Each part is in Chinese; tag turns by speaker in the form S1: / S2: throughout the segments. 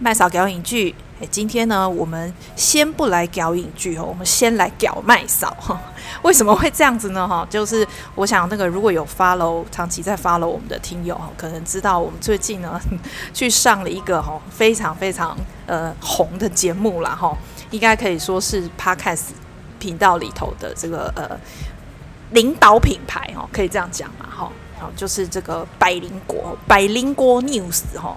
S1: 麦嫂搞影剧，哎，今天呢，我们先不来搞影剧哦，我们先来搞麦嫂。为什么会这样子呢？哈，就是我想那个如果有 follow 长期在 follow 我们的听友哈，可能知道我们最近呢 去上了一个哈非常非常呃红的节目啦哈，应该可以说是 Podcast 频道里头的这个呃领导品牌哦，可以这样讲嘛哈，好，就是这个百灵果百灵果 News 哈。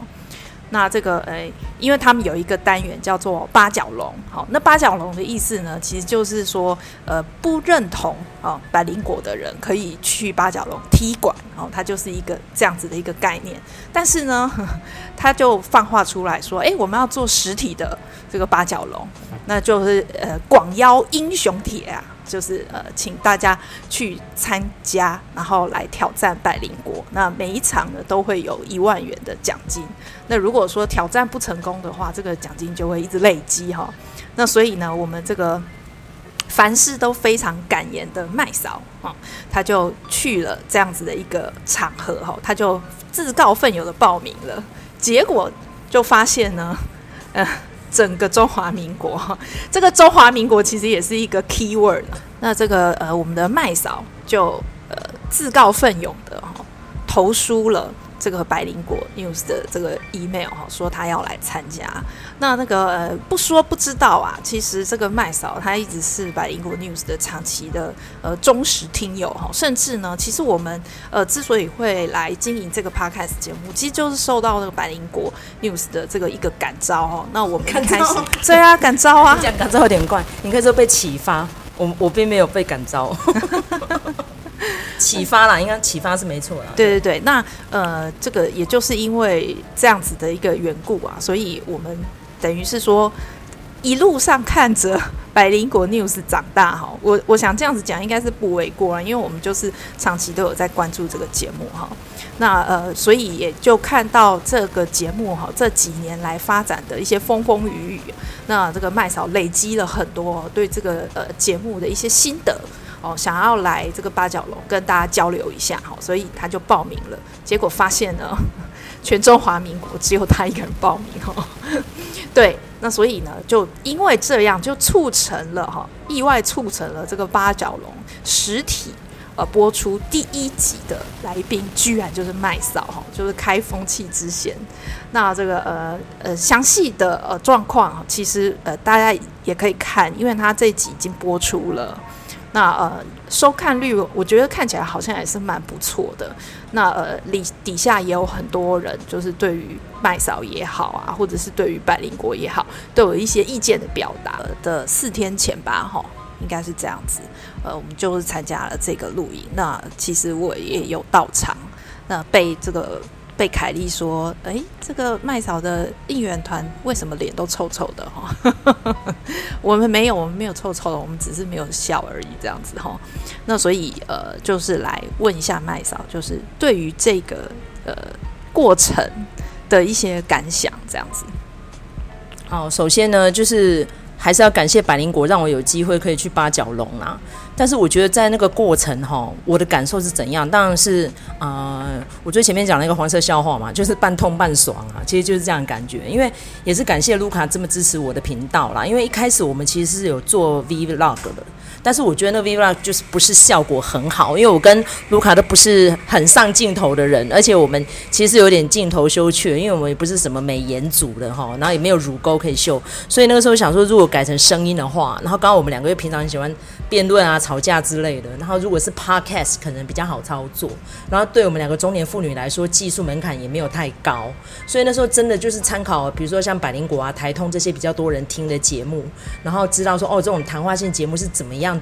S1: 那这个诶，因为他们有一个单元叫做八角笼，好，那八角笼的意思呢，其实就是说，呃，不认同啊百灵果的人可以去八角笼踢馆，哦，它就是一个这样子的一个概念。但是呢，他就放话出来说，诶，我们要做实体的这个八角笼，那就是呃广邀英雄帖啊。就是呃，请大家去参加，然后来挑战百灵国。那每一场呢，都会有一万元的奖金。那如果说挑战不成功的话，这个奖金就会一直累积哈。那所以呢，我们这个凡事都非常敢言的麦嫂啊，他就去了这样子的一个场合哈，他就自告奋勇的报名了。结果就发现呢，呃。整个中华民国，这个中华民国其实也是一个 key word。那这个呃，我们的麦嫂就呃自告奋勇的哈投书了。这个百灵果 news 的这个 email 哈，说他要来参加。那那个呃，不说不知道啊，其实这个麦嫂她一直是百灵果 news 的长期的呃忠实听友哈，甚至呢，其实我们呃之所以会来经营这个 podcast 节目，其实就是受到那个百灵果 news 的这个一个感召哈。那我们一开始 对啊，感召啊，
S2: 讲感召有点怪，你可以说被启发，我我并没有被感召。启发啦，应该启发是没错啦。
S1: 对对对，那呃，这个也就是因为这样子的一个缘故啊，所以我们等于是说一路上看着百灵果 News 长大哈。我我想这样子讲应该是不为过啊，因为我们就是长期都有在关注这个节目哈。那呃，所以也就看到这个节目哈，这几年来发展的一些风风雨雨。那这个麦嫂累积了很多对这个呃节目的一些心得。哦，想要来这个八角龙跟大家交流一下哈，所以他就报名了。结果发现呢，全中华民国只有他一个人报名哈。对，那所以呢，就因为这样，就促成了哈，意外促成了这个八角龙实体呃播出第一集的来宾，居然就是麦嫂哈，就是开风气之先。那这个呃呃详细的呃状况，其实呃大家也可以看，因为他这集已经播出了。那呃，收看率我觉得看起来好像也是蛮不错的。那呃，底底下也有很多人，就是对于麦嫂也好啊，或者是对于百灵国也好，都有一些意见的表达的。四天前吧，哈，应该是这样子。呃，我们就是参加了这个录影。那其实我也有到场，那被这个。被凯莉说：“哎，这个麦嫂的应援团为什么脸都臭臭的？哈，我们没有，我们没有臭臭的，我们只是没有笑而已，这样子哈。那所以呃，就是来问一下麦嫂，就是对于这个呃过程的一些感想，这样子。
S2: 好，首先呢，就是还是要感谢百灵果，让我有机会可以去八角龙啊。”但是我觉得在那个过程哈，我的感受是怎样？当然是啊、呃，我最前面讲了一个黄色笑话嘛，就是半痛半爽啊，其实就是这样的感觉。因为也是感谢卢卡这么支持我的频道啦。因为一开始我们其实是有做 Vlog 的。但是我觉得那 Vlog 就是不是效果很好，因为我跟卢卡都不是很上镜头的人，而且我们其实有点镜头羞怯，因为我们也不是什么美颜组的哈，然后也没有乳沟可以秀，所以那个时候想说，如果改成声音的话，然后刚刚我们两个又平常很喜欢辩论啊、吵架之类的，然后如果是 Podcast 可能比较好操作，然后对我们两个中年妇女来说，技术门槛也没有太高，所以那时候真的就是参考，比如说像百灵果啊、台通这些比较多人听的节目，然后知道说哦，这种谈话性节目是怎么样。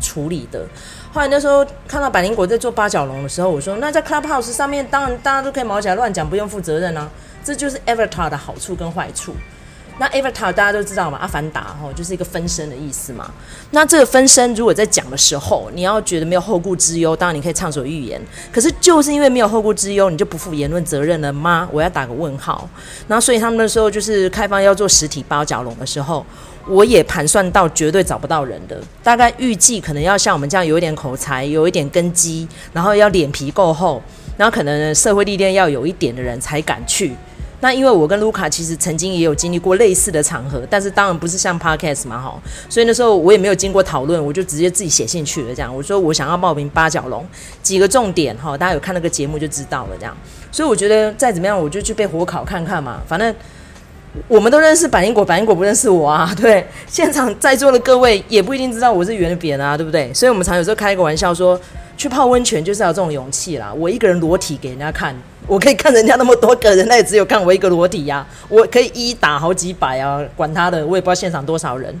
S2: 处理的。后来那时候看到百灵果在做八角笼的时候，我说：“那在 Clubhouse 上面，当然大家都可以毛起来乱讲，不用负责任啊。”这就是 Avatar 的好处跟坏处。那 Avatar 大家都知道嘛，阿凡达哈就是一个分身的意思嘛。那这个分身如果在讲的时候，你要觉得没有后顾之忧，当然你可以畅所欲言。可是就是因为没有后顾之忧，你就不负言论责任了吗？我要打个问号。然后所以他们那时候就是开放要做实体八角笼的时候。我也盘算到绝对找不到人的，大概预计可能要像我们这样有一点口才、有一点根基，然后要脸皮够厚，然后可能社会历练要有一点的人才敢去。那因为我跟卢卡其实曾经也有经历过类似的场合，但是当然不是像 Podcast 嘛，哈，所以那时候我也没有经过讨论，我就直接自己写信去了，这样我说我想要报名八角龙，几个重点哈，大家有看那个节目就知道了，这样，所以我觉得再怎么样，我就去被火烤看看嘛，反正我们都认识百灵果，百灵果不认识我啊，对，现场在座的各位也不一定知道我是圆的扁啊，对不对？所以我们常有时候开一个玩笑说，去泡温泉就是要这种勇气啦，我一个人裸体给人家看。我可以看人家那么多个人，那也只有看我一个裸体呀、我可以一打好几百啊，管他的，我也不知道现场多少人。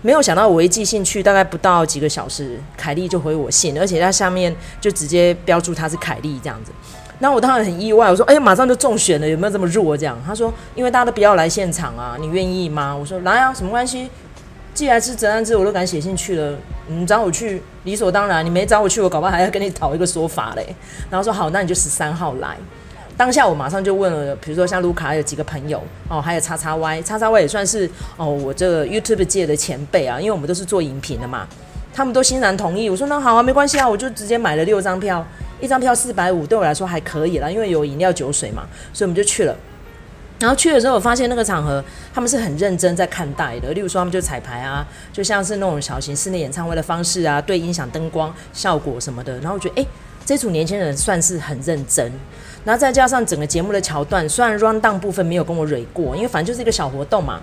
S2: 没有想到我一寄信去，大概不到几个小时，凯莉就回我信，而且他下面就直接标注他是凯莉这样子。那我当然很意外，我说：“哎、欸，马上就中选了，有没有这么弱？”这样他说：“因为大家都不要来现场啊，你愿意吗？”我说：“来啊，什么关系？既然是责难制，我都敢写信去了，你找我去理所当然。你没找我去，我搞不好还要跟你讨一个说法嘞。”然后说：“好，那你就十三号来。”当下我马上就问了，比如说像卢卡有几个朋友哦，还有叉叉 Y，叉叉 Y 也算是哦我这个 YouTube 界的前辈啊，因为我们都是做影评的嘛，他们都欣然同意。我说那好啊，没关系啊，我就直接买了六张票，一张票四百五，对我来说还可以啦，因为有饮料酒水嘛，所以我们就去了。然后去的时候，我发现那个场合他们是很认真在看待的，例如说他们就彩排啊，就像是那种小型室内演唱会的方式啊，对音响、灯光效果什么的。然后我觉得，哎，这组年轻人算是很认真。然后再加上整个节目的桥段，虽然 run down 部分没有跟我蕊过，因为反正就是一个小活动嘛，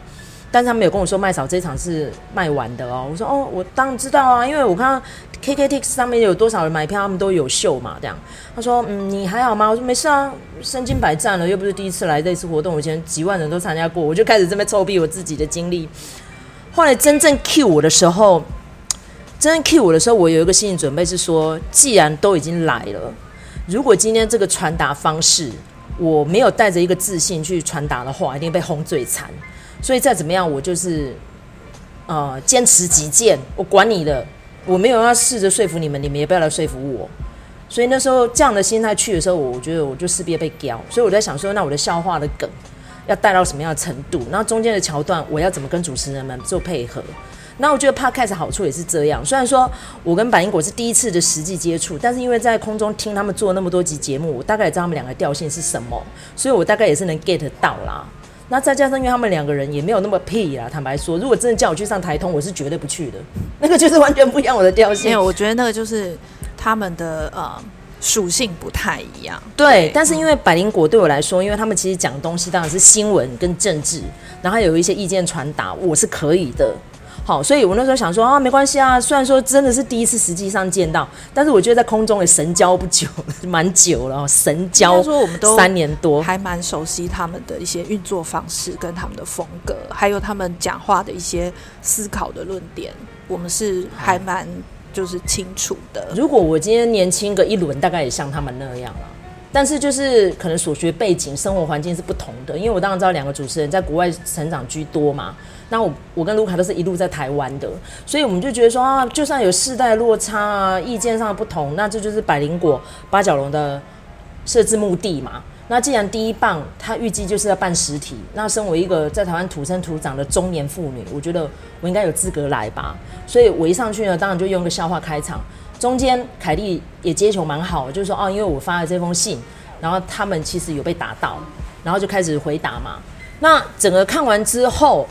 S2: 但是他没有跟我说麦嫂这场是卖完的哦。我说哦，我当然知道啊，因为我看到 KKT 上面有多少人买票，他们都有秀嘛，这样。他说嗯，你还好吗？我说没事啊，身经百战了，又不是第一次来这次活动，以前几万人都参加过，我就开始这边臭屁我自己的经历。后来真正 cue 我的时候，真正 cue 我的时候，我有一个心理准备是说，既然都已经来了。如果今天这个传达方式我没有带着一个自信去传达的话，一定被轰最惨。所以再怎么样，我就是呃坚持己见，我管你的，我没有要试着说服你们，你们也不要来说服我。所以那时候这样的心态去的时候，我觉得我就势必被屌。所以我在想说，那我的笑话的梗要带到什么样的程度？然后中间的桥段我要怎么跟主持人们做配合？那我觉得 Podcast 好处也是这样，虽然说我跟百英果是第一次的实际接触，但是因为在空中听他们做那么多集节目，我大概也知道他们两个调性是什么，所以我大概也是能 get 到啦。那再加上因为他们两个人也没有那么屁啦，坦白说，如果真的叫我去上台通，我是绝对不去的，那个就是完全不一样我的调性。
S1: 没有，我觉得那个就是他们的呃属性不太一样。
S2: 对，对但是因为百灵果对我来说，因为他们其实讲东西当然是新闻跟政治，然后有一些意见传达，我是可以的。好，所以我那时候想说啊，没关系啊。虽然说真的是第一次实际上见到，但是我觉得在空中也神交不久，蛮久了。神交说我们都三年多，
S1: 还蛮熟悉他们的一些运作方式跟他们的风格，还有他们讲话的一些思考的论点，我们是还蛮就是清楚的。
S2: 如果我今天年轻个一轮，大概也像他们那样了。但是就是可能所学背景、生活环境是不同的，因为我当然知道两个主持人在国外成长居多嘛。那我我跟卢卡都是一路在台湾的，所以我们就觉得说啊，就算有世代落差啊，意见上的不同，那这就是百灵果八角龙的设置目的嘛。那既然第一棒他预计就是要办实体，那身为一个在台湾土生土长的中年妇女，我觉得我应该有资格来吧。所以我一上去呢，当然就用个笑话开场，中间凯莉也接球蛮好，就是说哦，因为我发了这封信，然后他们其实有被打到，然后就开始回答嘛。那整个看完之后。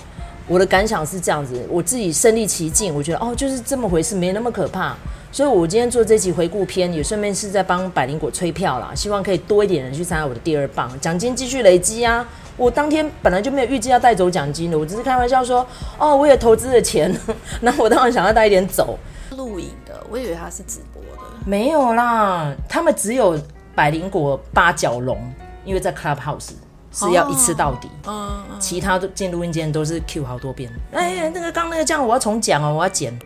S2: 我的感想是这样子，我自己身历其境，我觉得哦，就是这么回事，没那么可怕。所以，我今天做这集回顾片，也顺便是在帮百灵果催票啦，希望可以多一点人去参加我的第二棒，奖金继续累积啊！我当天本来就没有预计要带走奖金的，我只是开玩笑说，哦，我也投资了钱，那我当然想要带一点走。
S1: 录影的，我以为他是直播的，
S2: 没有啦，他们只有百灵果八角龙，因为在 Clubhouse。是要一次到底，哦、其他都进录音间都是 Q 好多遍。哎、嗯，那个刚那个这样，我要重讲哦，我要剪。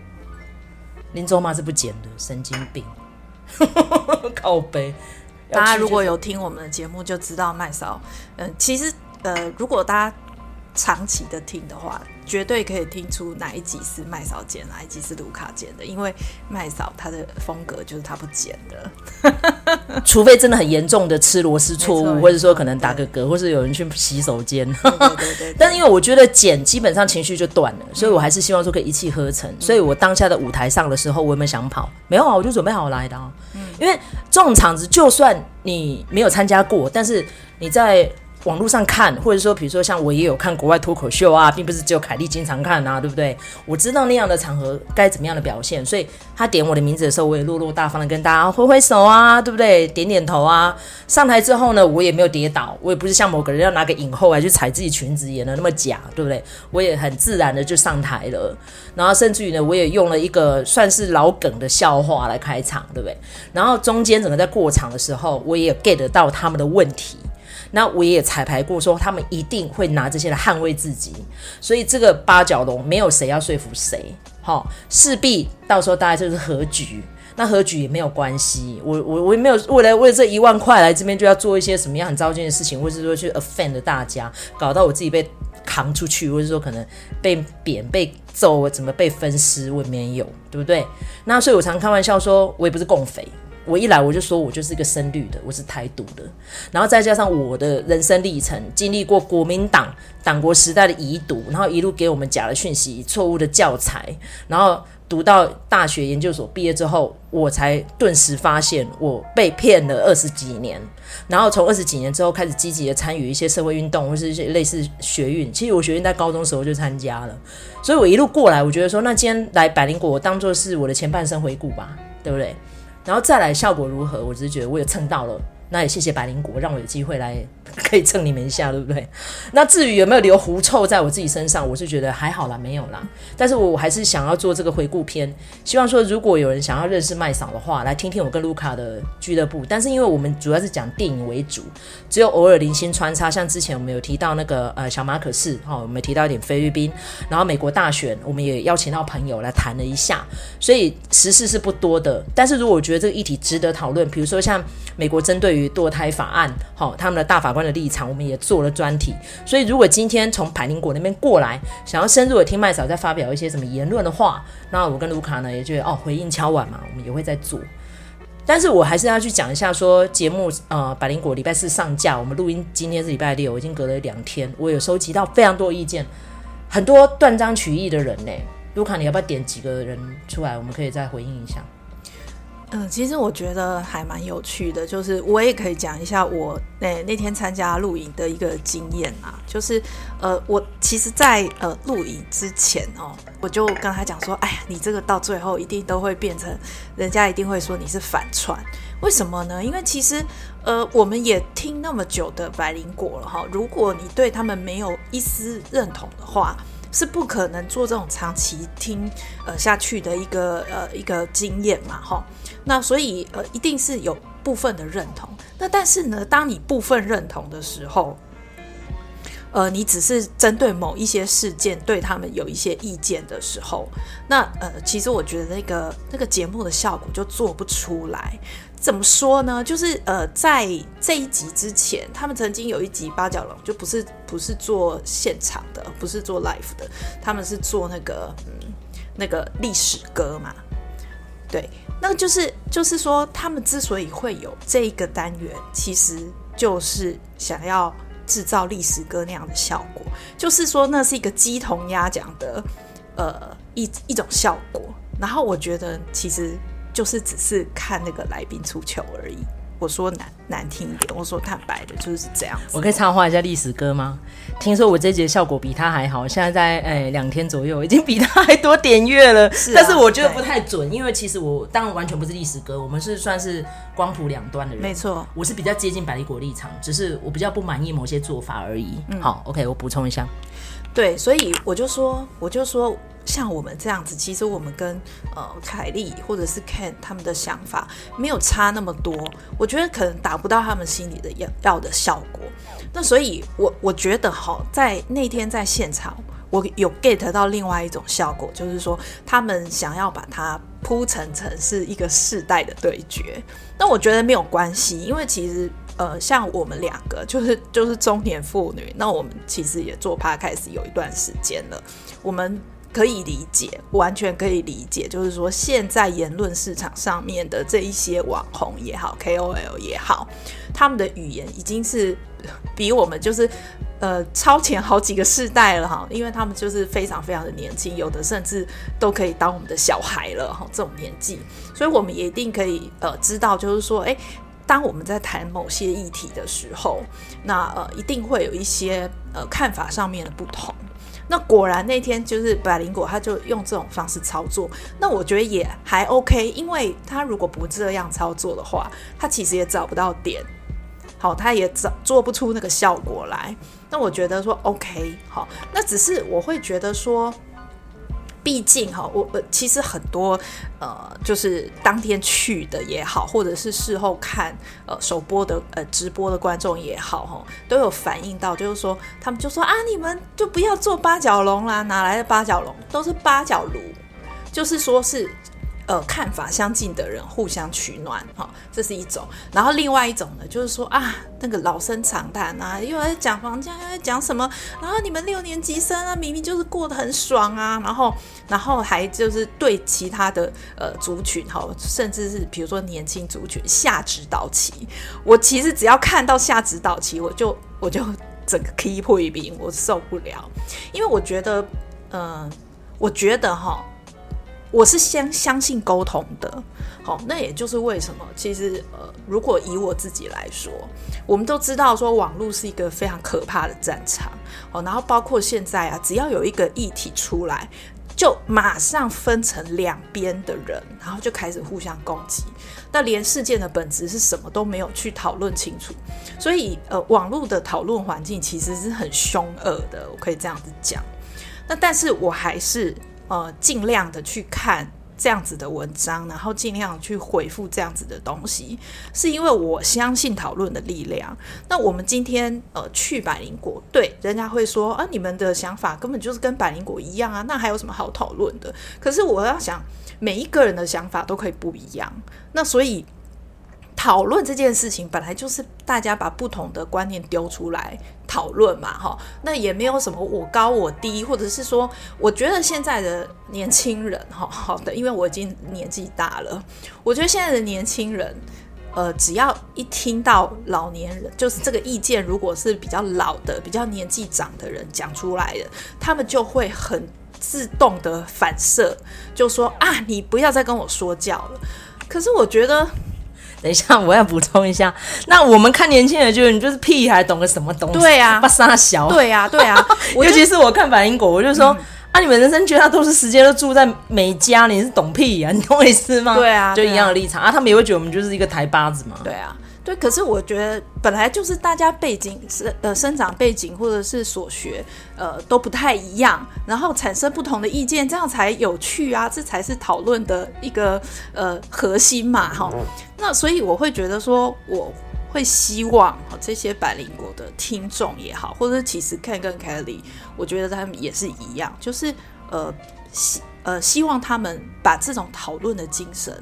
S2: 林州妈是不剪的，神经病，靠背。
S1: 大家如果有听我们的节目，就知道麦嫂。嗯，其实呃，如果大家长期的听的话。绝对可以听出哪一集是麦嫂剪，哪一集是卢卡剪的，因为麦嫂她的风格就是她不剪的，
S2: 除非真的很严重的吃螺丝错误，或者说可能打个嗝，或是有人去洗手间。对对，对，对。但是因为我觉得剪基本上情绪就断了，所以我还是希望说可以一气呵成。嗯、所以我当下的舞台上的时候，我有没有想跑？没有啊，我就准备好来的啊。嗯、因为这种场子，就算你没有参加过，但是你在。网络上看，或者说，比如说像我也有看国外脱口秀啊，并不是只有凯莉经常看啊，对不对？我知道那样的场合该怎么样的表现，所以他点我的名字的时候，我也落落大方的跟大家挥挥手啊，对不对？点点头啊。上台之后呢，我也没有跌倒，我也不是像某个人要拿个影后来去踩自己裙子演的那么假，对不对？我也很自然的就上台了，然后甚至于呢，我也用了一个算是老梗的笑话来开场，对不对？然后中间整个在过场的时候，我也 get 到他们的问题。那我也彩排过，说他们一定会拿这些来捍卫自己，所以这个八角笼没有谁要说服谁，好，势必到时候大家就是和局。那和局也没有关系，我我我也没有为了为了这一万块来这边就要做一些什么样很糟心的事情，或是说去 offend 大家，搞到我自己被扛出去，或者说可能被贬、被揍，怎么被分尸，我也没有，对不对？那所以我常开玩笑说，我也不是共匪。我一来我就说，我就是一个深绿的，我是台独的，然后再加上我的人生历程，经历过国民党党国时代的遗毒，然后一路给我们假的讯息、错误的教材，然后读到大学研究所毕业之后，我才顿时发现我被骗了二十几年，然后从二十几年之后开始积极的参与一些社会运动或是一些类似学运，其实我学运在高中时候就参加了，所以我一路过来，我觉得说，那今天来百灵果，我当做是我的前半生回顾吧，对不对？然后再来效果如何？我只是觉得我有蹭到了，那也谢谢百灵果让我有机会来。可以蹭你们一下，对不对？那至于有没有留狐臭在我自己身上，我是觉得还好啦，没有啦。但是我还是想要做这个回顾片，希望说如果有人想要认识麦嫂的话，来听听我跟卢卡的俱乐部。但是因为我们主要是讲电影为主，只有偶尔零星穿插，像之前我们有提到那个呃小马可仕哈，我们提到一点菲律宾，然后美国大选，我们也邀请到朋友来谈了一下，所以时事是不多的。但是如果我觉得这个议题值得讨论，比如说像美国针对于堕胎法案，好，他们的大法官。的立场，我们也做了专题。所以，如果今天从百灵果那边过来，想要深入的听麦嫂再发表一些什么言论的话，那我跟卢卡呢也觉得哦，回应敲碗嘛，我们也会再做。但是我还是要去讲一下说，说节目呃，百灵果礼拜四上架，我们录音今天是礼拜六，已经隔了两天，我有收集到非常多意见，很多断章取义的人呢。卢卡，你要不要点几个人出来，我们可以再回应一下？
S1: 嗯，其实我觉得还蛮有趣的，就是我也可以讲一下我那那天参加录影的一个经验啊，就是呃，我其实在，在呃录影之前哦，我就跟他讲说，哎呀，你这个到最后一定都会变成，人家一定会说你是反串，为什么呢？因为其实呃，我们也听那么久的百灵果了哈，如果你对他们没有一丝认同的话。是不可能做这种长期听呃下去的一个呃一个经验嘛，哈，那所以呃一定是有部分的认同，那但是呢，当你部分认同的时候，呃，你只是针对某一些事件对他们有一些意见的时候，那呃，其实我觉得那个那个节目的效果就做不出来。怎么说呢？就是呃，在这一集之前，他们曾经有一集八角笼，就不是不是做现场的，不是做 live 的，他们是做那个嗯那个历史歌嘛。对，那就是就是说，他们之所以会有这一个单元，其实就是想要制造历史歌那样的效果，就是说那是一个鸡同鸭讲的呃一一种效果。然后我觉得其实。就是只是看那个来宾出糗而已。我说难难听一点，我说坦白的，就是这样子。
S2: 我可以插话一下历史歌吗？听说我这节效果比他还好，现在在诶两天左右，已经比他还多点阅了。是啊，但是我觉得不太准，因为其实我当然完全不是历史歌，我们是算是光谱两端的人。
S1: 没错，
S2: 我是比较接近百利国立场，只是我比较不满意某些做法而已。嗯、好，OK，我补充一下。
S1: 对，所以我就说，我就说。像我们这样子，其实我们跟呃凯莉或者是 Ken 他们的想法没有差那么多，我觉得可能达不到他们心里的要要的效果。那所以我，我觉得哈，在那天在现场，我有 get 到另外一种效果，就是说他们想要把它铺成成是一个世代的对决。那我觉得没有关系，因为其实呃，像我们两个就是就是中年妇女，那我们其实也做 Podcast 有一段时间了，我们。可以理解，完全可以理解。就是说，现在言论市场上面的这一些网红也好，KOL 也好，他们的语言已经是比我们就是呃超前好几个世代了哈。因为他们就是非常非常的年轻，有的甚至都可以当我们的小孩了哈。这种年纪，所以我们也一定可以呃知道，就是说，诶。当我们在谈某些议题的时候，那呃一定会有一些呃看法上面的不同。那果然那天就是百灵果，他就用这种方式操作。那我觉得也还 OK，因为他如果不这样操作的话，他其实也找不到点，好，他也找做不出那个效果来。那我觉得说 OK，好，那只是我会觉得说。毕竟哈，我呃其实很多呃，就是当天去的也好，或者是事后看呃首播的呃直播的观众也好哈，都有反映到，就是说他们就说啊，你们就不要做八角笼啦，哪来的八角笼？都是八角炉，就是说是。呃，看法相近的人互相取暖，哈、这是一种。然后另外一种呢，就是说啊，那个老生常谈啊，又在讲房价，又在讲什么？然后你们六年级生啊，明明就是过得很爽啊，然后，然后还就是对其他的呃族群，哈、甚至是比如说年轻族群下指导棋。我其实只要看到下指导棋，我就我就整个 keep 破一兵，我受不了，因为我觉得，嗯、我觉得哈。我是相相信沟通的，好，那也就是为什么，其实呃，如果以我自己来说，我们都知道说网络是一个非常可怕的战场，哦，然后包括现在啊，只要有一个议题出来，就马上分成两边的人，然后就开始互相攻击，那连事件的本质是什么都没有去讨论清楚，所以呃，网络的讨论环境其实是很凶恶的，我可以这样子讲，那但是我还是。呃，尽量的去看这样子的文章，然后尽量去回复这样子的东西，是因为我相信讨论的力量。那我们今天呃去百灵果，对，人家会说啊，你们的想法根本就是跟百灵果一样啊，那还有什么好讨论的？可是我要想，每一个人的想法都可以不一样，那所以。讨论这件事情本来就是大家把不同的观念丢出来讨论嘛，哈，那也没有什么我高我低，或者是说，我觉得现在的年轻人，哈，好的，因为我已经年纪大了，我觉得现在的年轻人，呃，只要一听到老年人，就是这个意见，如果是比较老的、比较年纪长的人讲出来的，他们就会很自动的反射，就说啊，你不要再跟我说教了。可是我觉得。
S2: 等一下，我要补充一下。那我们看年轻人，就是你就是屁孩，懂个什么东西？
S1: 对呀、啊，
S2: 把沙小。
S1: 对呀、啊，对呀、啊。
S2: 尤其是我看百灵果，我就说、嗯、啊，你们人生绝大多数时间都住在美加，你是懂屁呀、啊？你懂我意思吗？
S1: 对啊，
S2: 就一样的立场啊，啊。他们也会觉得我们就是一个台巴子嘛。
S1: 对啊。对，可是我觉得本来就是大家背景生呃生长背景或者是所学呃都不太一样，然后产生不同的意见，这样才有趣啊，这才是讨论的一个呃核心嘛，哈。那所以我会觉得说，我会希望这些百灵国的听众也好，或者其实 Ken 跟 Kelly，我觉得他们也是一样，就是呃希呃希望他们把这种讨论的精神。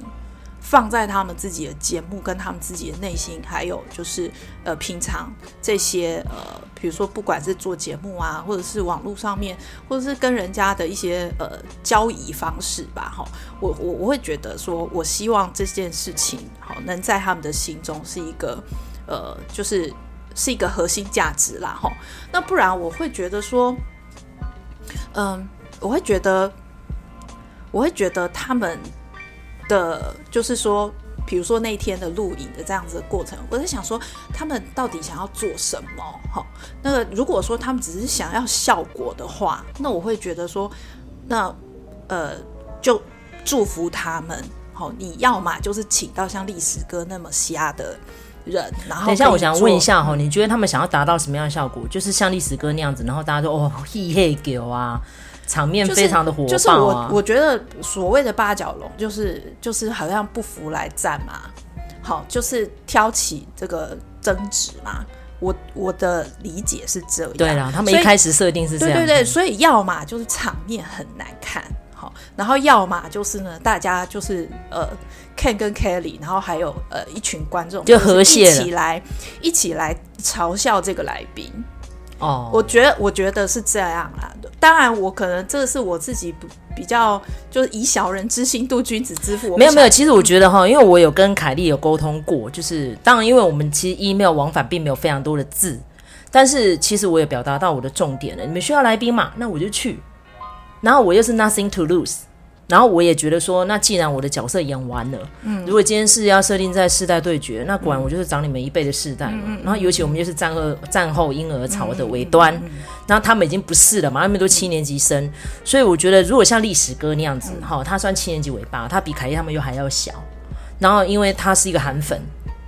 S1: 放在他们自己的节目，跟他们自己的内心，还有就是呃，平常这些呃，比如说不管是做节目啊，或者是网络上面，或者是跟人家的一些呃交易方式吧，哈，我我我会觉得说，我希望这件事情好能在他们的心中是一个呃，就是是一个核心价值啦，哈。那不然我会觉得说，嗯，我会觉得，我会觉得他们。的，就是说，比如说那天的录影的这样子的过程，我在想说，他们到底想要做什么？哈，那个如果说他们只是想要效果的话，那我会觉得说，那呃，就祝福他们。好，你要嘛就是请到像历史哥那么瞎的人，然后等一下，
S2: 我想问一下哈，你觉得他们想要达到什么样的效果？就是像历史哥那样子，然后大家说哦，嘿嘿狗啊。场面非常的火爆啊，
S1: 就是，就是我我觉得所谓的八角笼，就是就是好像不服来战嘛，好，就是挑起这个争执嘛。我我的理解是这样。
S2: 对啦，他们一开始设定是这样。
S1: 对对对，所以要么就是场面很难看，好，然后要么就是呢，大家就是呃，Ken 跟 Kelly，然后还有呃一群观众
S2: 就和谐
S1: 一起来一起来嘲笑这个来宾。哦，我觉得我觉得是这样啦。当然，我可能这是我自己比较，就是以小人之心度君子之腹。
S2: 没有没有，其实我觉得哈，因为我有跟凯莉有沟通过，就是当然，因为我们其实 email 往返并没有非常多的字，但是其实我也表达到我的重点了。你们需要来宾嘛？那我就去。然后我又是 nothing to lose，然后我也觉得说，那既然我的角色演完了，嗯，如果今天是要设定在世代对决，那果然我就是长你们一辈的世代嘛。嗯、然后尤其我们就是战后战后婴儿潮的尾端，那、嗯、他们已经不是了嘛，他们都七年级生，所以我觉得如果像历史哥那样子，哈、嗯，他算七年级尾巴，他比凯莉他们又还要小。然后因为他是一个韩粉，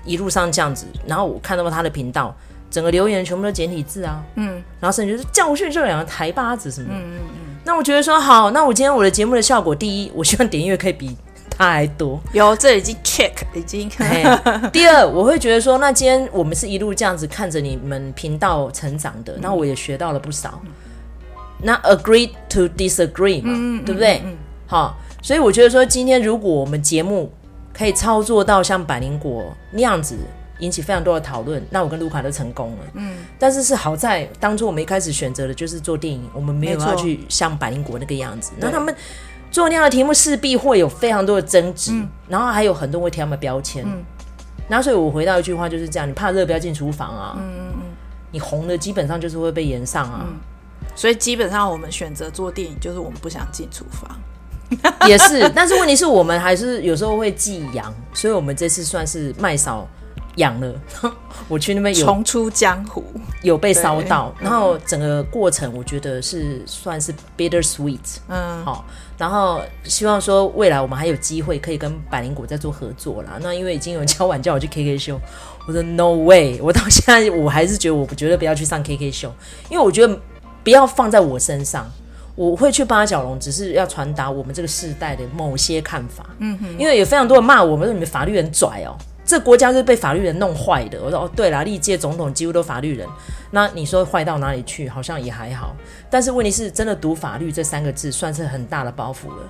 S2: 一路上这样子，然后我看到过他的频道，整个留言全部都简体字啊，嗯，然后甚至就是教训这两个台巴子什么嗯嗯。那我觉得说好，那我今天我的节目的效果，第一，我希望点阅可以比他还多。
S1: 有，这已经 check 已经。
S2: 第二，我会觉得说，那今天我们是一路这样子看着你们频道成长的，那、嗯、我也学到了不少。那 agree to disagree 嘛，嗯、对不对？嗯。好，所以我觉得说，今天如果我们节目可以操作到像百灵果那样子。引起非常多的讨论，那我跟卢卡都成功了。嗯，但是是好在当初我们一开始选择的就是做电影，我们没有要去像百灵国那个样子。那他们做那样的题目势必会有非常多的争执，嗯，然后还有很多人会贴他们标签。嗯，然后所以我回到一句话就是这样：你怕热不要进厨房啊。嗯嗯嗯，你红的基本上就是会被延上啊。嗯，
S1: 所以基本上我们选择做电影，就是我们不想进厨房。
S2: 也是，但是问题是我们还是有时候会寄养，所以我们这次算是麦嫂。养了，我去那边有
S1: 重出江湖，
S2: 有被烧到，然后整个过程我觉得是算是 bitter sweet，嗯，好，然后希望说未来我们还有机会可以跟百灵果再做合作啦。那因为已经有人敲碗叫我去 KK 秀，我说 no way，我到现在我还是觉得我绝对不要去上 KK 秀，因为我觉得不要放在我身上，我会去八角笼，只是要传达我们这个世代的某些看法，嗯哼，因为有非常多人骂我们说你们法律很拽哦。这国家是被法律人弄坏的。我说哦，对了，历届总统几乎都法律人。那你说坏到哪里去？好像也还好。但是问题是，真的读法律这三个字算是很大的包袱了。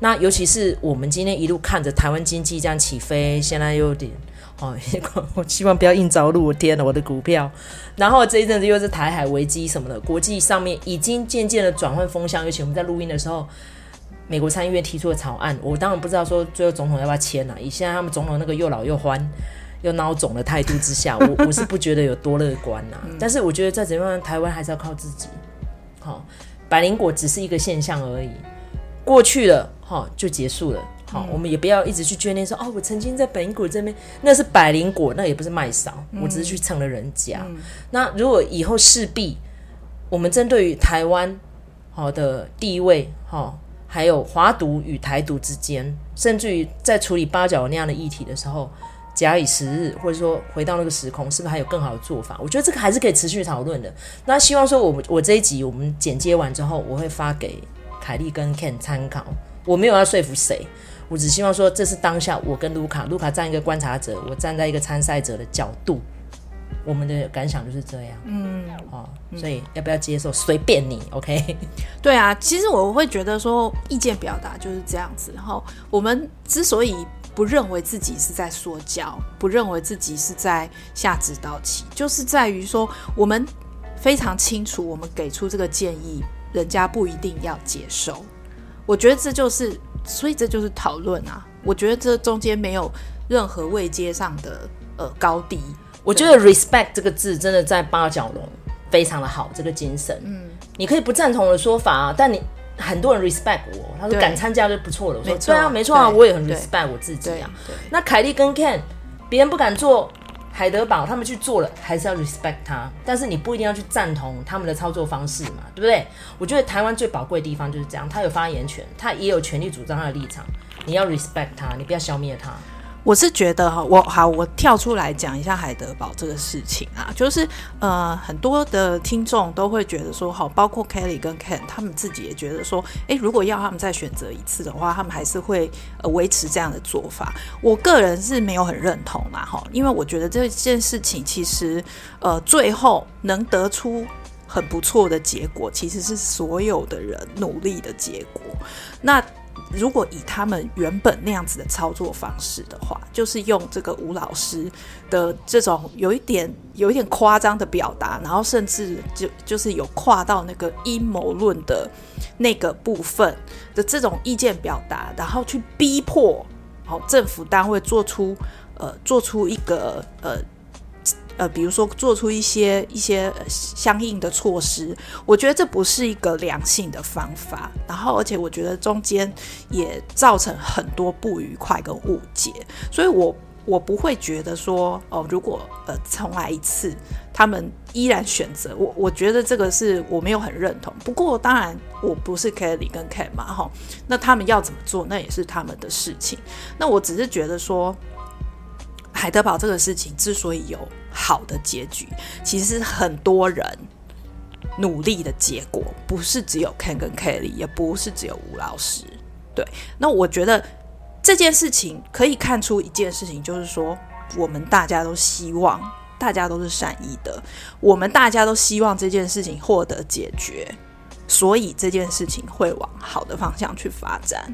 S2: 那尤其是我们今天一路看着台湾经济这样起飞，现在又有点哦，我希望不要硬着陆。我天哪，我的股票。然后这一阵子又是台海危机什么的，国际上面已经渐渐的转换风向。尤其我们在录音的时候。美国参议院提出的草案，我当然不知道说最后总统要不要签啊。以现在他们总统那个又老又欢又孬种的态度之下，我 我是不觉得有多乐观呐、啊。但是我觉得再怎么样，台湾还是要靠自己。好、哦，百灵果只是一个现象而已，过去了哈、哦、就结束了。好、哦，我们也不要一直去眷恋说哦，我曾经在百灵果这边，那是百灵果，那也不是麦少，我只是去蹭了人家。嗯、那如果以后势必我们针对于台湾好的地位好。哦还有华独与台独之间，甚至于在处理八角那样的议题的时候，假以时日，或者说回到那个时空，是不是还有更好的做法？我觉得这个还是可以持续讨论的。那希望说我，我这一集我们剪接完之后，我会发给凯莉跟 Ken 参考。我没有要说服谁，我只希望说，这是当下我跟卢卡，卢卡站一个观察者，我站在一个参赛者的角度。我们的感想就是这样，嗯，哦，所以要不要接受随便你，OK？
S1: 对啊，其实我会觉得说意见表达就是这样子。然后我们之所以不认为自己是在说教，不认为自己是在下指导棋，就是在于说我们非常清楚，我们给出这个建议，人家不一定要接受。我觉得这就是，所以这就是讨论啊。我觉得这中间没有任何位阶上的呃高低。
S2: 我觉得 respect 这个字真的在八角笼非常的好，这个精神。嗯，你可以不赞同我的说法啊，但你很多人 respect 我，他说敢参加就不错了。我说对啊，没错啊，我也很 respect 我自己啊。那凯莉跟 Ken，别人不敢做海德堡，他们去做了，还是要 respect 他。但是你不一定要去赞同他们的操作方式嘛，对不对？我觉得台湾最宝贵的地方就是这样，他有发言权，他也有权利主张他的立场。你要 respect 他，你不要消灭他。
S1: 我是觉得哈，我好，我跳出来讲一下海德堡这个事情啊，就是呃，很多的听众都会觉得说，好，包括 Kelly 跟 Ken，他们自己也觉得说，诶，如果要他们再选择一次的话，他们还是会呃维持这样的做法。我个人是没有很认同啦，哈，因为我觉得这件事情其实呃，最后能得出很不错的结果，其实是所有的人努力的结果。那如果以他们原本那样子的操作方式的话，就是用这个吴老师的这种有一点有一点夸张的表达，然后甚至就就是有跨到那个阴谋论的那个部分的这种意见表达，然后去逼迫好政府单位做出呃做出一个呃呃，比如说做出一些一些相应的措施，我觉得这不是一个良性的方法。然后，而且我觉得中间也造成很多不愉快跟误解，所以我我不会觉得说，哦，如果呃重来一次，他们依然选择我，我觉得这个是我没有很认同。不过，当然我不是 Kelly 跟 Ken 嘛，哈，那他们要怎么做，那也是他们的事情。那我只是觉得说。海德堡这个事情之所以有好的结局，其实很多人努力的结果，不是只有 Ken 跟 Kelly，也不是只有吴老师。对，那我觉得这件事情可以看出一件事情，就是说我们大家都希望，大家都是善意的，我们大家都希望这件事情获得解决，所以这件事情会往好的方向去发展。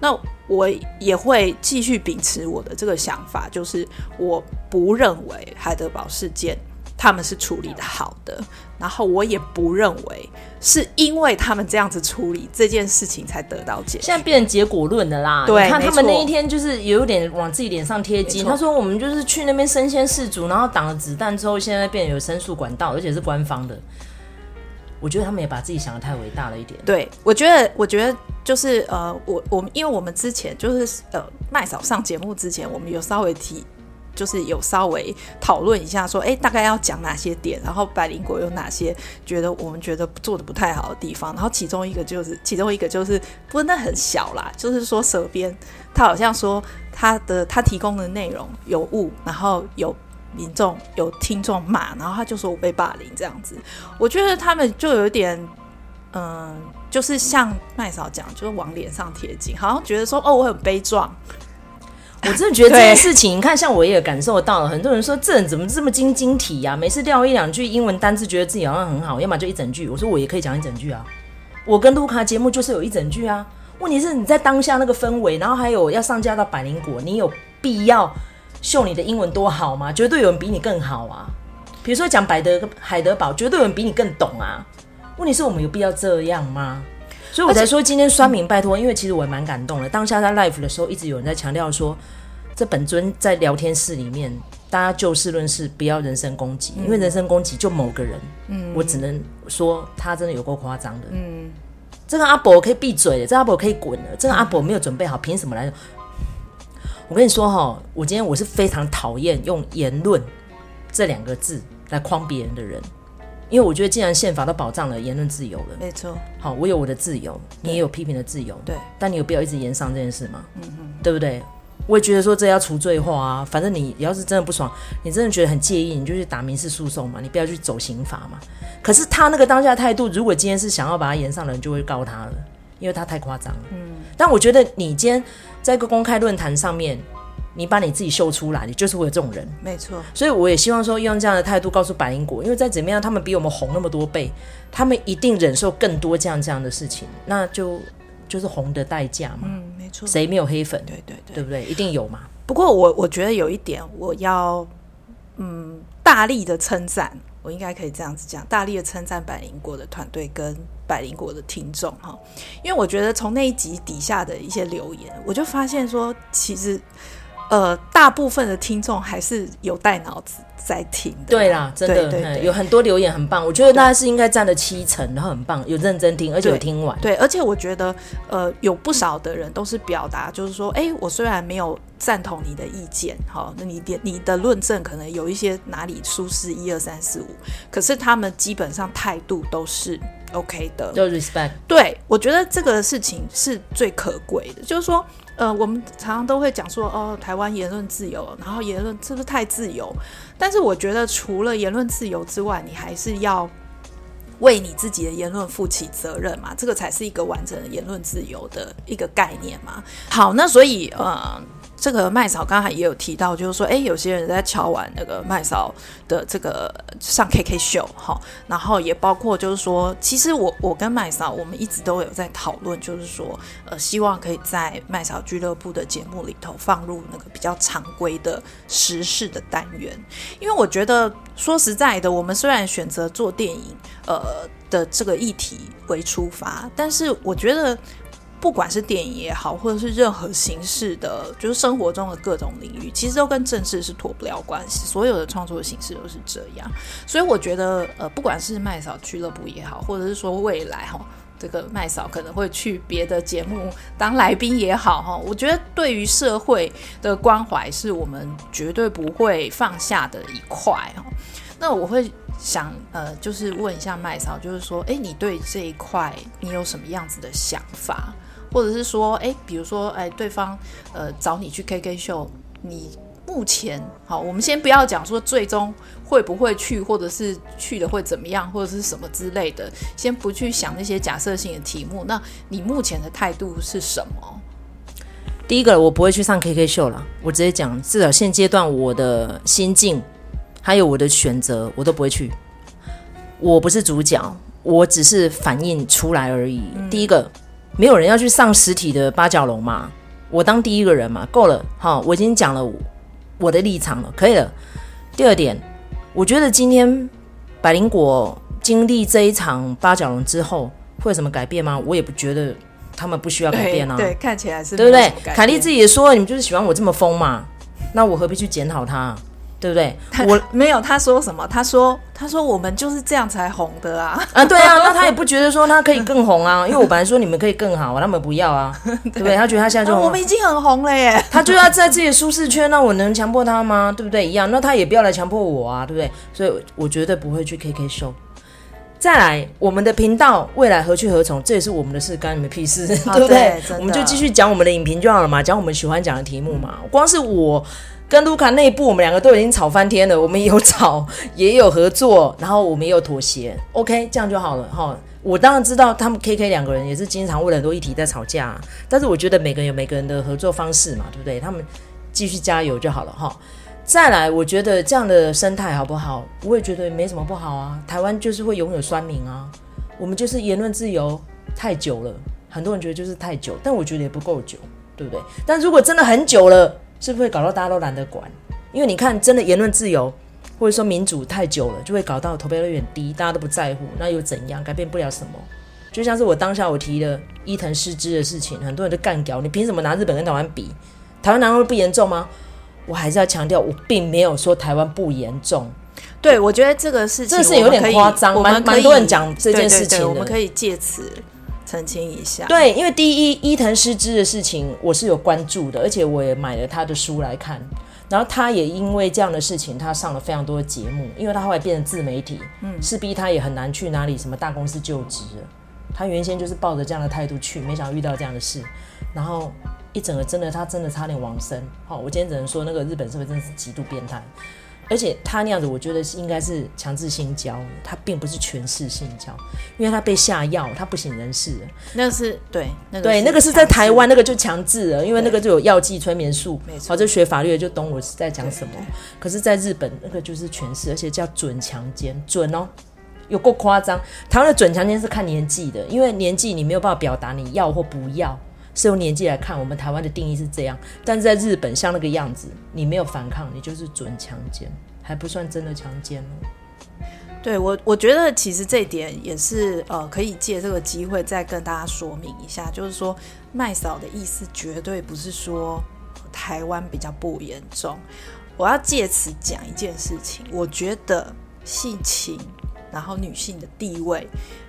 S1: 那我也会继续秉持我的这个想法，就是我不认为海德堡事件他们是处理的好的，然后我也不认为是因为他们这样子处理这件事情才得到解决。
S2: 现在变成结果论的啦。
S1: 对，
S2: 你看他们那一天就是有点往自己脸上贴金。他说我们就是去那边身先士卒，然后挡了子弹之后，现在变得有申诉管道，而且是官方的。我觉得他们也把自己想的太伟大了一点。
S1: 对，我觉得，我觉得就是呃，我我们因为我们之前就是呃，麦嫂上节目之前，我们有稍微提，就是有稍微讨论一下，说，哎，大概要讲哪些点，然后百灵果有哪些觉得我们觉得做的不太好的地方，然后其中一个就是，其中一个就是，不过那很小啦，就是说蛇编他好像说他的他提供的内容有误，然后有。民众有听众骂，然后他就说我被霸凌这样子，我觉得他们就有点，嗯、就是像麦嫂讲，就是往脸上贴金，好像觉得说哦，我很悲壮。
S2: 我真的觉得这件事情，你看，像我也感受到了，很多人说这人怎么这么晶晶体呀、每次掉一两句英文单字，觉得自己好像很好，要么就一整句。我说我也可以讲一整句啊，我跟卢卡节目就是有一整句啊。问题是你在当下那个氛围，然后还有要上架到百灵果，你有必要？秀你的英文多好吗？绝对有人比你更好啊！比如说讲百德海德堡，绝对有人比你更懂啊！问题是我们有必要这样吗？所以我才说今天酸民拜托，因为其实我也蛮感动的。当下在 live 的时候，一直有人在强调说，这本尊在聊天室里面，大家就事论事，不要人身攻击，因为人身攻击就某个人，嗯，我只能说他真的有够夸张的，嗯，这个阿伯可以闭嘴了，这个阿伯可以滚了，这个阿伯没有准备好，凭什么来？我跟你说哈，我今天我是非常讨厌用言论这两个字来框别人的人，因为我觉得既然宪法都保障了言论自由了，
S1: 没错。好，
S2: 我有我的自由，你也有批评的自由，对。但你有必要一直延上这件事吗？嗯嗯，对不对？我也觉得说这要除罪化啊，反正你要是真的不爽，你真的觉得很介意，你就去打民事诉讼嘛，你不要去走刑法嘛。可是他那个当下态度，如果今天是想要把他延上的人，就会告他了。因为他太夸张了，嗯，但我觉得你今天在一个公开论坛上面，你把你自己秀出来，你就是会有这种人，
S1: 没错。所
S2: 以我也希望说，用这样的态度告诉百灵果，因为再怎么样，他们比我们红那么多倍，他们一定忍受更多这样这样的事情，那就就是红的代价嘛，
S1: 嗯，没错。
S2: 谁没有黑粉？
S1: 对对对，
S2: 对不对？一定有嘛。
S1: 不过我我觉得有一点，我要嗯大力的称赞。我应该可以这样子讲，大力的称赞百灵果的团队跟百灵果的听众哈，因为我觉得从那一集底下的一些留言，我就发现说，其实呃，大部分的听众还是有带脑子在听的。
S2: 对啦，真的对对对，有很多留言很棒，我觉得大概是应该占了七成，然后很棒，有认真听，而且有听完。
S1: 对，而且我觉得呃，有不少的人都是表达，就是说，哎，我虽然没有。赞同你的意见，好，那你的你的论证可能有一些哪里疏失，一二三四五，可是他们基本上态度都是 OK 的，
S2: 就 respect。
S1: 对，我觉得这个事情是最可贵的，就是说，呃，我们常常都会讲说，哦，台湾言论自由，然后言论是不是太自由？但是我觉得除了言论自由之外，你还是要为你自己的言论负起责任嘛，这个才是一个完整的言论自由的一个概念嘛。好，那所以，呃。这个麦嫂刚才也有提到，就是说，哎，有些人在敲完那个麦嫂的这个上 KK 秀，哈，然后也包括就是说，其实我我跟麦嫂我们一直都有在讨论，就是说，呃，希望可以在麦嫂俱乐部的节目里头放入那个比较常规的时事的单元，因为我觉得说实在的，我们虽然选择做电影，呃的这个议题为出发，但是我觉得。不管是电影也好，或者是任何形式的，就是生活中的各种领域，其实都跟政治是脱不了关系。所有的创作形式都是这样，所以我觉得，呃，不管是麦嫂俱乐部也好，或者是说未来哈，这个麦嫂可能会去别的节目当来宾也好哈，我觉得对于社会的关怀是我们绝对不会放下的一块哈。那我会想，呃，就是问一下麦嫂，就是说，诶，你对这一块你有什么样子的想法？或者是说，诶，比如说，诶，对方呃找你去 KK 秀，你目前好，我们先不要讲说最终会不会去，或者是去了会怎么样，或者是什么之类的，先不去想那些假设性的题目。那你目前的态度是什么？
S2: 第一个，我不会去上 KK 秀了。我直接讲，至少现阶段我的心境还有我的选择，我都不会去。我不是主角，我只是反映出来而已。嗯、第一个。没有人要去上实体的八角笼嘛？我当第一个人嘛，够了，好，我已经讲了我的立场了，可以了。第二点，我觉得今天百灵果经历这一场八角龙之后，会有什么改变吗？我也不觉得他们不需要改变啊。
S1: 对，对，看起来是
S2: 对不对？凯莉自己也说，你们就是喜欢我这么疯嘛，那我何必去检讨他？对不对？
S1: 我 没有，他说什么？他说，他说我们就是这样才红的啊！
S2: 啊，对啊，那他也不觉得说他可以更红啊，因为我本来说你们可以更好，他们不要啊，对，不对？他觉得他现在
S1: 我们已经很红了耶，
S2: 他就要在自己的舒适圈，那我能强迫他吗？对不对？一样，那他也不要来强迫我啊，对不对？所以我绝对不会去 KK 秀。再来，我们的频道未来何去何从？这也是我们的事，干你们屁事，对不对我们就继续讲我们的影评就好了嘛，讲我们喜欢讲的题目嘛。光是我。跟卢卡内部，我们两个都已经吵翻天了。我们有吵，也有合作，然后我们也有妥协。OK，这样就好了哈。我当然知道他们 KK 两个人也是经常为了很多议题在吵架，但是我觉得每个人有每个人的合作方式嘛，对不对？他们继续加油就好了哈。再来，我觉得这样的生态好不好？我也觉得没什么不好啊。台湾就是会拥有酸民啊，我们就是言论自由太久了，很多人觉得就是太久，但我觉得也不够久，对不对？但如果真的很久了。是不是会搞到大家都懒得管？因为你看，真的言论自由或者说民主太久了，就会搞到投票率很低，大家都不在乎，那又怎样？改变不了什么。就像是我当下我提的伊藤诗织的事情，很多人都干掉，你凭什么拿日本跟台湾比？台湾难道不严重吗？我还是要强调，我并没有说台湾不严重。
S1: 对，我觉得这个事情，这是
S2: 有点夸张，蛮蛮多人讲这件事情的，
S1: 我们可以借此。澄清一下，
S2: 对，因为第一伊藤诗织的事情我是有关注的，而且我也买了他的书来看。然后他也因为这样的事情，他上了非常多的节目，因为他后来变成自媒体，嗯，势必他也很难去哪里什么大公司就职。他原先就是抱着这样的态度去，没想到遇到这样的事，然后一整个真的他真的差点亡身。好，我今天只能说那个日本社会真的是极度变态。而且他那样子，我觉得是应该是强制性交，他并不是权势性交，因为他被下药，他不省人事。
S1: 那是对，那个、
S2: 对，那个是在台湾，那个就强制了，因为那个就有药剂催眠术。没错，好，这学法律的就懂我是在讲什么。可是，在日本那个就是权势，而且叫准强奸，准哦，有够夸张。台湾的准强奸是看年纪的，因为年纪你没有办法表达你要或不要。是用年纪来看，我们台湾的定义是这样，但是在日本像那个样子，你没有反抗，你就是准强奸，还不算真的强奸哦。
S1: 对我，我觉得其实这一点也是呃，可以借这个机会再跟大家说明一下，就是说麦嫂的意思绝对不是说台湾比较不严重，我要借此讲一件事情，我觉得性侵，然后女性的地位。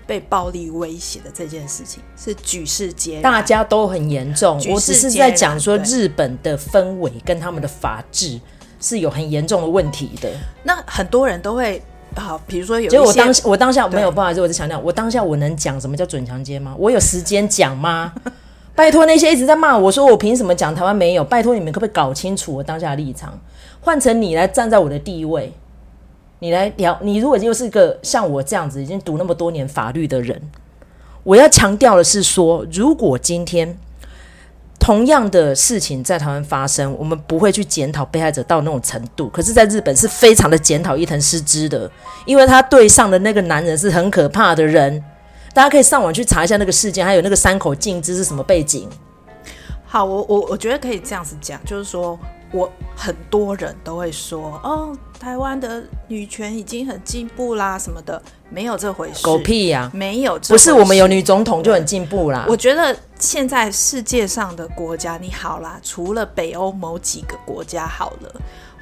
S1: 被暴力威胁的这件事情是举世皆然，
S2: 大家都很严重。我只是在讲说日本的氛围跟他们的法治是有很严重的问题的。
S1: 那很多人都会好，比如说有，
S2: 就我当我当下没有，不好意思，我就强调，我当下我能讲什么叫准强奸吗？我有时间讲吗？拜托那些一直在骂我说我凭什么讲台湾没有？拜托你们可不可以搞清楚我当下的立场？换成你来站在我的地位。你来聊，你如果又是一个像我这样子已经读那么多年法律的人，我要强调的是说，如果今天同样的事情在台湾发生，我们不会去检讨被害者到那种程度。可是，在日本是非常的检讨伊藤诗织的，因为他对上的那个男人是很可怕的人。大家可以上网去查一下那个事件，还有那个山口静之是什么背景。
S1: 好，我我我觉得可以这样子讲，就是说。我很多人都会说，哦，台湾的女权已经很进步啦，什么的，没有这回事。
S2: 狗屁呀、啊，
S1: 没有，
S2: 不是我们有女总统就很进步啦。
S1: 我觉得现在世界上的国家，你好啦，除了北欧某几个国家好了，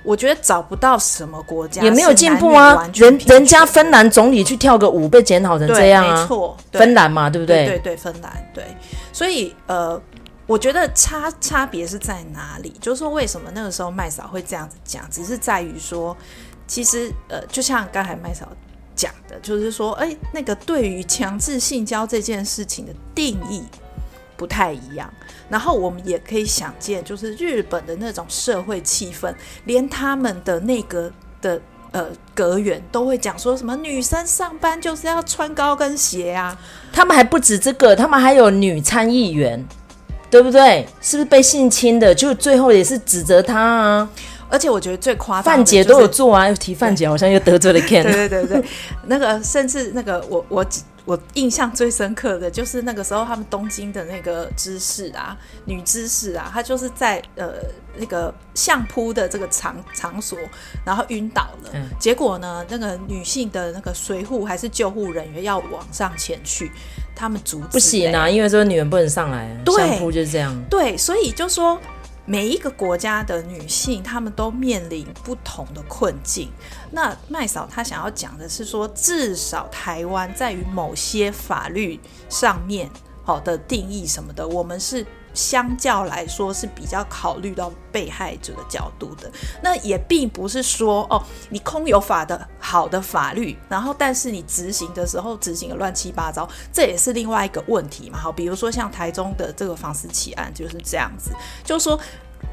S1: 我觉得找不到什么国家
S2: 也没有进步啊。人人家芬兰总理去跳个舞被检讨成这样啊，
S1: 没错，
S2: 芬兰嘛，对不对？
S1: 对对，对，芬兰对。所以呃，我觉得差差别是在哪里？就是说，为什么那个时候麦嫂会这样子讲，只是在于说，其实呃，就像刚才麦嫂讲的，就是说，哎，那个对于强制性交这件事情的定义。不太一样，然后我们也可以想见，就是日本的那种社会气氛，连他们的那个的呃阁员都会讲说什么女生上班就是要穿高跟鞋啊，
S2: 他们还不止这个，他们还有女参议员，对不对？是不是被性侵的？就最后也是指责他啊。
S1: 而且我觉得最夸张，
S2: 范姐都有做啊，又提范姐好像又得罪了 Ken。
S1: 对对对对，那个甚至那个我我我印象最深刻的就是那个时候他们东京的那个知识啊，女知识啊，她就是在呃那个相扑的这个场场所，然后晕倒了。嗯、结果呢，那个女性的那个随护还是救护人员要往上前去，他们阻止
S2: 不行啊，因为这个女人不能上来。对，就是这样。
S1: 对，所以就说。每一个国家的女性，她们都面临不同的困境。那麦嫂她想要讲的是说，至少台湾在于某些法律上面，好的定义什么的，我们是。相较来说是比较考虑到被害者的角度的，那也并不是说哦，你空有法的好的法律，然后但是你执行的时候执行的乱七八糟，这也是另外一个问题嘛。好，比如说像台中的这个房思琪案就是这样子，就说，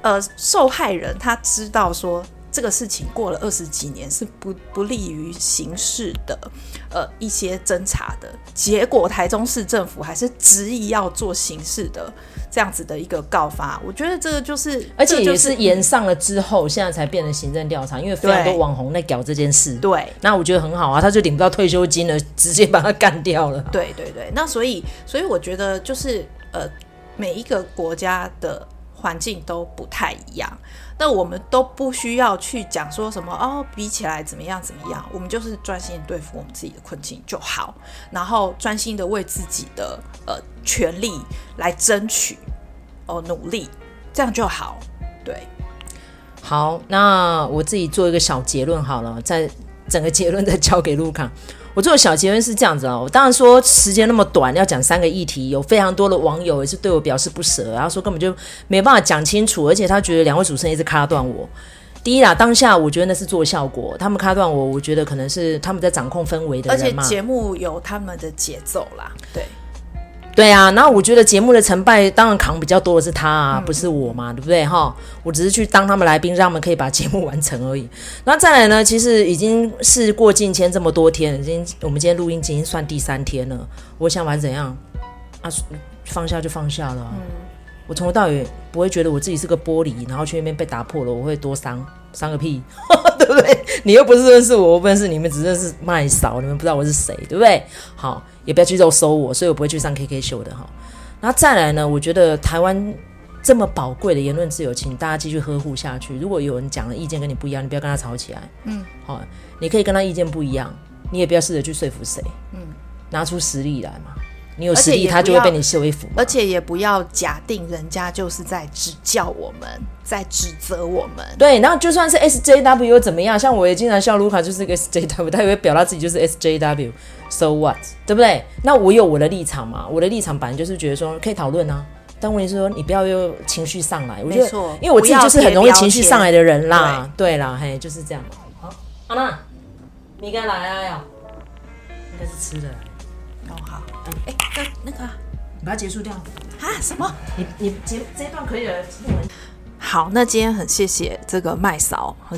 S1: 呃，受害人他知道说。这个事情过了二十几年是不不利于刑事的，呃，一些侦查的结果，台中市政府还是执意要做刑事的这样子的一个告发。我觉得这个就是，
S2: 而且也是延上了之后，现在才变成行政调查，因为非常多网红在搞这件事。
S1: 对，
S2: 那我觉得很好啊，他就领不到退休金了，直接把他干掉了。
S1: 对对对，那所以所以我觉得就是呃，每一个国家的环境都不太一样。那我们都不需要去讲说什么哦，比起来怎么样怎么样，我们就是专心对付我们自己的困境就好，然后专心的为自己的呃权利来争取哦，努力，这样就好。对，
S2: 好，那我自己做一个小结论好了，在整个结论再交给卢卡。我做的小结论是这样子啊，我当然说时间那么短，要讲三个议题，有非常多的网友也是对我表示不舍，然后说根本就没办法讲清楚，而且他觉得两位主持人一直卡断我。第一啦，当下我觉得那是做效果，他们卡断我，我觉得可能是他们在掌控氛围的人嘛。
S1: 而且节目有他们的节奏啦，对。
S2: 对啊，然后我觉得节目的成败当然扛比较多的是他啊，嗯、不是我嘛，对不对哈？我只是去当他们来宾，让他们可以把节目完成而已。然后再来呢，其实已经事过境迁这么多天，已经我们今天录音已经算第三天了。我想玩怎样啊？放下就放下了。嗯、我从头到尾不会觉得我自己是个玻璃，然后去那边被打破了，我会多伤伤个屁，对不对？你又不是认识我，我不认识你们，只认识麦嫂，你们不知道我是谁，对不对？好。也不要去肉搜我，所以我不会去上 KK 秀的哈。然后再来呢，我觉得台湾这么宝贵的言论自由，请大家继续呵护下去。如果有人讲的意见跟你不一样，你不要跟他吵起来。嗯，好，你可以跟他意见不一样，你也不要试着去说服谁。嗯，拿出实力来嘛。你有实力，他就会被你说服。
S1: 而且也不要假定人家就是在指教我们，在指责我们。
S2: 对，然后就算是 SJW 又怎么样？像我也经常笑卢卡就是一个 SJW，他也会表达自己就是 SJW。So what？对不对？那我有我的立场嘛？我的立场本来就是觉得说可以讨论啊，但问题是说你不要又情绪上来。我觉得，因为我自己就是很容易情绪上来的人啦。对，对啦，嘿，就是这样。好，好了，你该来啊，呀应该是吃的。
S1: 哦，好。嗯哎，那那个，
S2: 你把它结束掉
S1: 啊？什么？
S2: 你你结这一段可以了。
S1: 好，那今天很谢谢这个麦嫂和。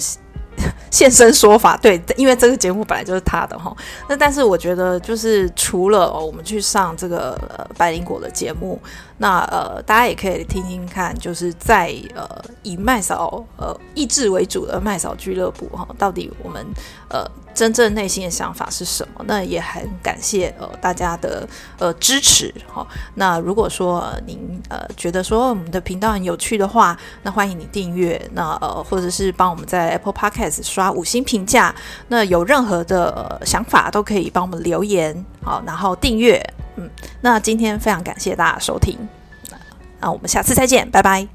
S1: 现身说法，对，因为这个节目本来就是他的哈。那但是我觉得，就是除了我们去上这个呃百灵果的节目，那呃大家也可以听听看，就是在呃以麦嫂呃意志为主的麦嫂俱乐部哈，到底我们呃。真正内心的想法是什么？那也很感谢呃大家的呃支持哈、那如果说、您呃觉得说我们的频道很有趣的话，那欢迎你订阅。那呃或者是帮我们在 Apple Podcast 刷五星评价。那有任何的、想法都可以帮我们留言好、然后订阅。嗯，那今天非常感谢大家收听。那，我们下次再见，拜拜。